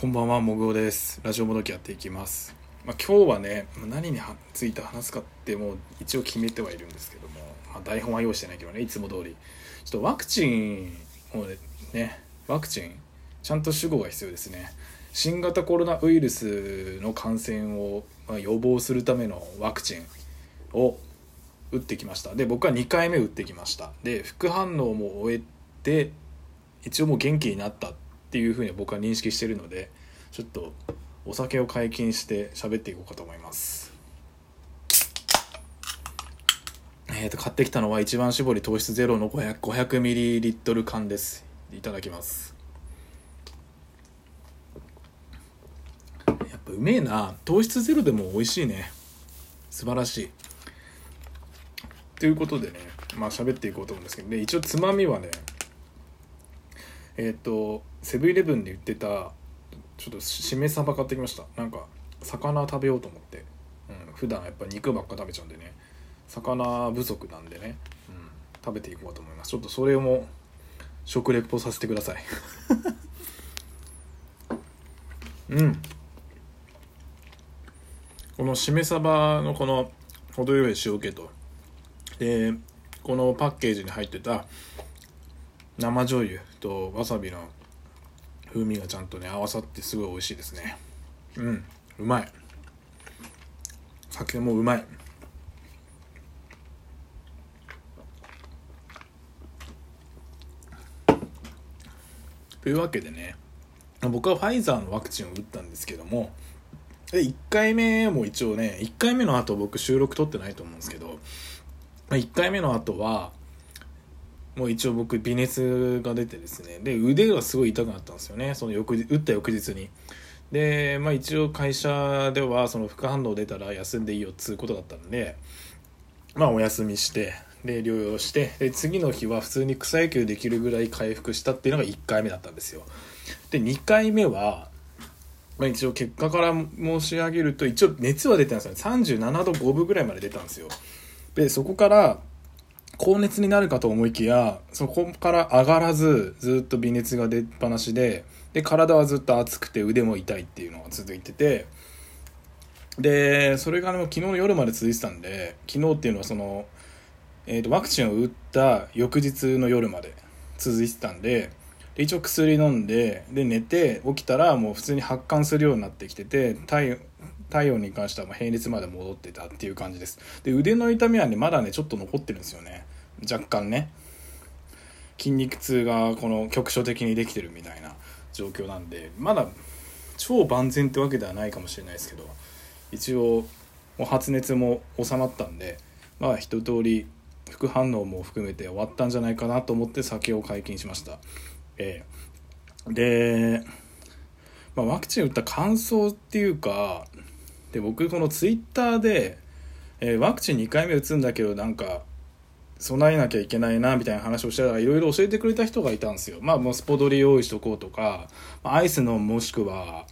こんばんは、もぐおです。ラジオもどきやっていきます。まあ、今日はね、何について話すかってもう一応決めてはいるんですけども、まあ、台本は用意してないけどね、いつも通り。ちょっとワクチンをね、ワクチン、ちゃんと主語が必要ですね。新型コロナウイルスの感染をま予防するためのワクチンを打ってきました。で、僕は2回目打ってきました。で、副反応も終えて、一応もう元気になったってていうふうに僕は認識してるのでちょっとお酒を解禁して喋っていこうかと思います。えー、と買ってきたのは一番搾り糖質ゼロの 500ml 缶です。いただきます。やっぱうめえな。糖質ゼロでも美味しいね。素晴らしい。ということでねまあ喋っていこうと思うんですけどで一応つまみはねえっ、とセブンイレブンで売ってたちょっとしめ鯖買ってきました。なんか魚食べようと思って、うん、普段やっぱ肉ばっか食べちゃうんでね。魚不足なんでね、うん、食べていこうと思います。ちょっとそれも食レポさせてください。うん。このしめ鯖のこの程よい塩気とでこのパッケージに入ってた生醤油。とわさびの風味がちゃんとね合わさってすごい美味しいですね。うんうまい。酒もうまい。というわけでね僕はファイザーのワクチンを打ったんですけどもで1回目も一応ね1回目の後僕収録撮ってないと思うんですけど1回目の後はもう一応僕微熱が出てですね。で腕がすごい痛くなったんですよね。その翌日打った翌日に。でまあ一応会社ではその副反応出たら休んでいいよっつうことだったんでまあお休みしてで療養してで次の日は普通に草野球できるぐらい回復したっていうのが1回目だったんですよ。で2回目はまあ、一応結果から申し上げると一応熱は出てたんですよ37度5分ぐらいまで出たんですよ。でそこから高熱になるかと思いきやそこから上がらずずっと微熱が出っ放しでで体はずっと熱くて腕も痛いっていうのが続いててでそれが、昨日の夜まで続いてたんで昨日っていうのはその、えー、とワクチンを打った翌日の夜まで続いてたんでで一応薬飲んでで寝て起きたらもう普通に発汗するようになってきてて体体温に関しては平熱まで戻ってたっていう感じです。で腕の痛みはねまだねちょっと残ってるんですよね。若干ね。筋肉痛がこの局所的にできてるみたいな状況なんでまだ超万全ってわけではないかもしれないですけど一応発熱も収まったんでまあ一通り副反応も含めて終わったんじゃないかなと思って酒を解禁しました。えー、で、まあ、ワクチン打った感想っていうかで僕このツイッターで、えー、ワクチン2回目打つんだけどなんか備えなきゃいけないなみたいな話をしてたらいろいろ教えてくれた人がいたんですよ。まあもうスポドリ用意しとこうとかアイスのもしくは、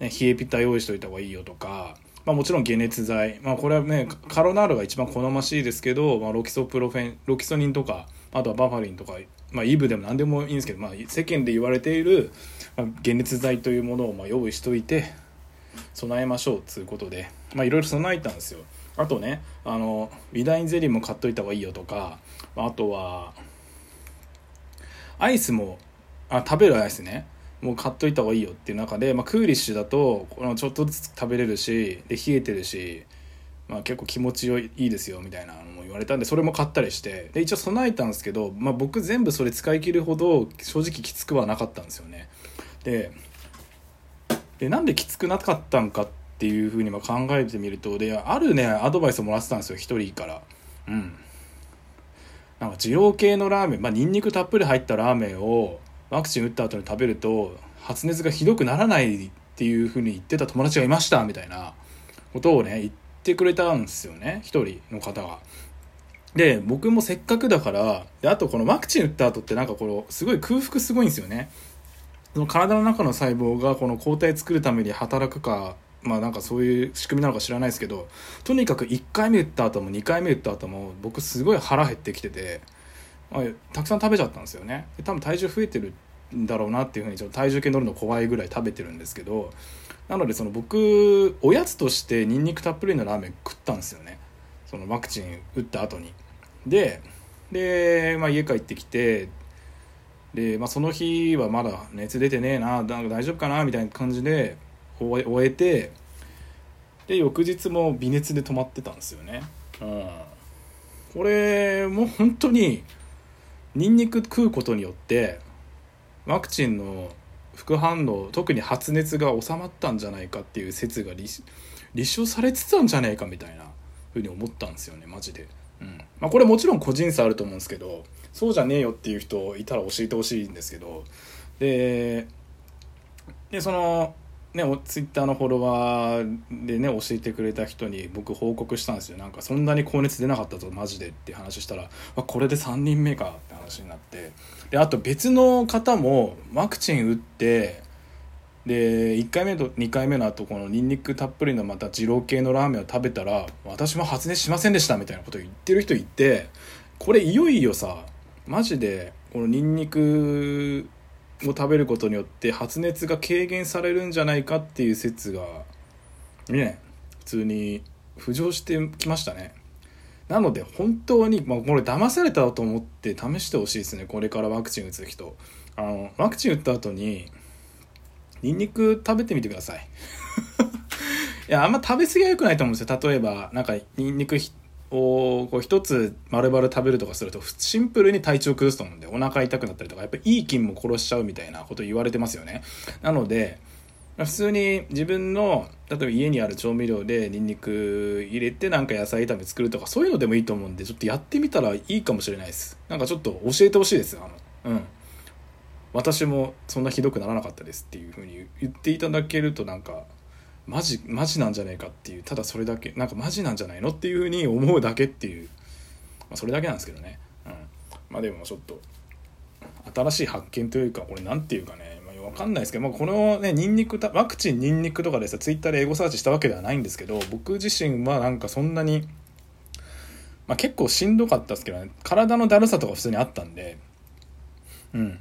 冷えピタ用意しといた方がいいよとかまあ、もちろん解熱剤、まあ、これはねカロナールが一番好ましいですけど、まあ、ロキソプロフェンロキソニンとかあとはバファリンとか、まあ、イブでも何でもいいんですけど、まあ、世間で言われている、解熱剤というものをまあ用意しといて備えましょうということで、まあ、いろいろ備えたんですよ。あとねあのリダインゼリーも買っといた方がいいよとかあとはアイスもあ食べるアイスねもう買っといた方がいいよっていう中で、まあ、クーリッシュだとこのちょっとずつ食べれるしで冷えてるし、まあ、結構気持ちいいですよみたいなのも言われたんでそれも買ったりしてで一応備えたんですけど、まあ、僕全部それ使い切るほど正直きつくはなかったんですよね。ででなんできつくなかったんかっていうふうにま考えてみるとであるねアドバイスをもらってたんですよ一人からうんなんか二郎系のラーメンまあニンニクたっぷり入ったラーメンをワクチン打った後に食べると発熱がひどくならないっていうふうに言ってた友達がいましたみたいなことをね言ってくれたんですよね一人の方が。で僕もせっかくだからであとこのワクチン打った後ってなんかこのすごい空腹すごいんですよね。その体の中の細胞がこの抗体作るために働くかまあなんかそういう仕組みなのか知らないですけどとにかく1回目打った後も2回目打った後も僕すごい腹減ってきてて、たくさん食べちゃったんですよね。多分体重増えてるんだろうなっていうふうにちょっと体重計乗るの怖いぐらい食べてるんですけどなのでその僕おやつとしてニンニクたっぷりのラーメン食ったんですよね。そのワクチン打った後に。でで、まあ、家帰ってきてで、まあ、その日はまだ熱出てねえななんか大丈夫かなみたいな感じで終えてで翌日も微熱で止まってたんですよね、うん、これもう本当にニンニク食うことによってワクチンの副反応特に発熱が収まったんじゃないかっていう説が立証されつつあんじゃないかみたいなふうに思ったんですよねマジで、まあ、これもちろん個人差あると思うんですけどそうじゃねえよっていう人いたら教えてほしいんですけどででそのね、ツイッターのフォロワーでね教えてくれた人に僕報告したんですよ。なんかそんなに高熱出なかったぞマジでって話したらこれで3人目かって話になって。であと別の方もワクチン打ってで1回目と2回目の後このニンニクたっぷりのまた二郎系のラーメンを食べたら私も発熱しませんでしたみたいなことを言ってる人いてこれいよいよさマジでこのニンニクを食べることによって発熱が軽減されるんじゃないかっていう説がね普通に浮上してきましたね。なので本当に、まあ、これ騙されたと思って試してほしいですね。これからワクチン打つ人。あのワクチン打った後にニンニク食べてみてください。いやあんま食べ過ぎは良くないと思うんですよ。例えばなんかニンニクをこう一つ丸々食べるとかするとシンプルに体調崩すと思うんでお腹痛くなったりとかやっぱいい菌も殺しちゃうみたいなこと言われてますよね。なので普通に自分の例えば家にある調味料でニンニク入れてなんか野菜炒め作るとかそういうのでもいいと思うんでちょっとやってみたらいいかもしれないです。なんかちょっと教えてほしいですあの。うん。私もそんなひどくならなかったですっていうふうに言っていただけるとなんかマジマジなんじゃないかっていうただそれだけなんかマジなんじゃないのっていうふうに思うだけっていう、まあ、それだけなんですけどね、うん、まあでもちょっと新しい発見というかこれ何ていうかね、まあ、分かんないですけど、まあ、このねニンニクワクチンニンニクとかでさツイッターでエゴサーチしたわけではないんですけど僕自身はなんかそんなに、まあ、結構しんどかったですけどね。体のだるさとか普通にあったんで。うん。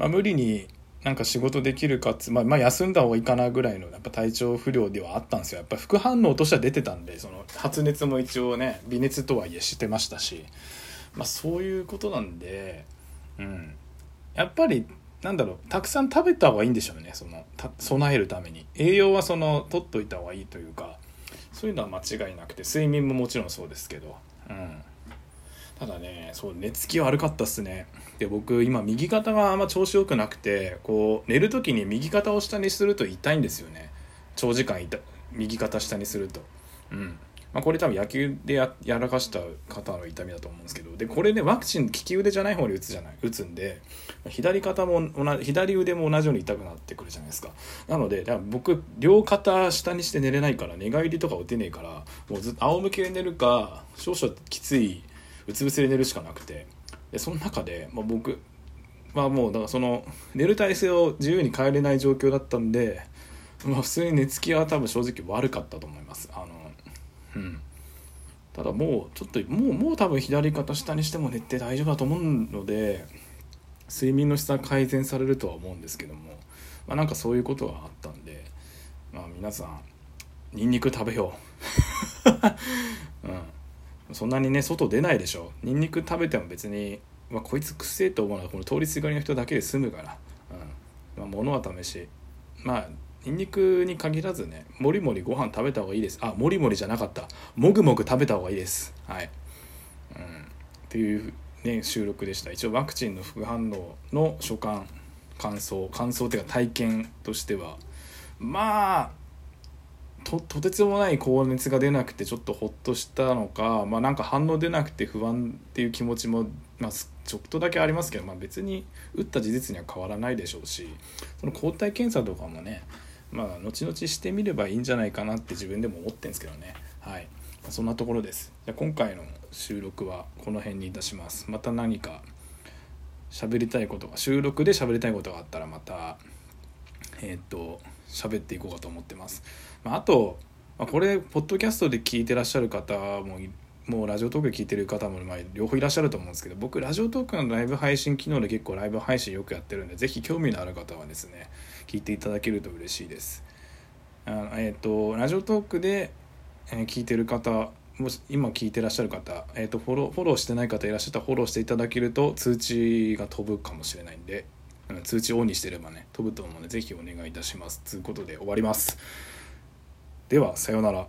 まあ無理になんか仕事できるかつ、まあ、まあ休んだ方がいいかなぐらいのやっぱ体調不良ではあったんですよ。やっぱ副反応としては出てたんでその発熱も一応ね微熱とはいえしてましたし、まあ、そういうことなんで、うん、やっぱりなんだろうたくさん食べた方がいいんでしょうね。その備えるために。栄養はその取っといた方がいいというか。そういうのは間違いなくて睡眠ももちろんそうですけど、うん、ただねそう寝つき悪かったっすね。で僕今右肩があんま調子よくなくてこう寝る時に右肩を下にすると痛いんですよね。長時間痛右肩下にすると。うん。まあ、これ多分野球でやらかした肩の痛みだと思うんですけど。でこれねワクチン利き腕じゃない方に打つじゃない？打つんで左肩も同じ左腕も同じように痛くなってくるじゃないですか。なので僕両肩下にして寝れないから寝返りとか打てねえからもうずっと仰向けで寝るか少々きついうつ伏せで寝るしかなくて。でその中で、まあ、僕はもうだからその寝る体勢を自由に変えれない状況だったんで、まあ、普通に寝つきは多分正直悪かったと思います。あのうん。ただもうちょっともうもう多分左肩下にしても寝て大丈夫だと思うので睡眠の質は改善されるとは思うんですけども、まあ、なんかそういうことがあったんで、まあ、皆さんニンニク食べよう。うん。そんなにね外出ないでしょ。ニンニク食べても別に、まあ、こいつくせえと思うのはこの通りすがりの人だけで済むから、うん。まあ、物は試し。まあニンニクに限らずねもりもりご飯食べた方がいいです。あもりもりじゃなかった。もぐもぐ食べた方がいいです。はい、うん、っていうね収録でした。一応ワクチンの副反応の所感感想感想っていうか体験としては。まあととてつもない高熱が出なくてちょっとほっとしたのか、まあ、なんか反応出なくて不安っていう気持ちも、まあ、ちょっとだけありますけど、まあ、別に打った事実には変わらないでしょうしその抗体検査とかもねまあ後々してみればいいんじゃないかなって自分でも思ってるんですけどね。はい。そんなところです。じゃ今回の収録はこの辺にいたします。また何か喋りたいことが収録で喋りたいことがあったらまたえっ、と喋っていこうかと思ってます。まあ、あと、まあ、これポッドキャストで聞いてらっしゃる方ももうラジオトークで聞いてる方もま両方いらっしゃると思うんですけど僕ラジオトークのライブ配信機能で結構ライブ配信よくやってるんでぜひ興味のある方はですね聞いていただけると嬉しいですあのえっ、とラジオトークで、えー聞いてる方もし今聞いてらっしゃる方、えー、とフォローフォローしてない方いらっしゃったらフォローしていただけると通知が飛ぶかもしれないんでうん通知オンにしてればね飛ぶと思うのでぜひお願いいたします。ということで終わります。ではさようなら。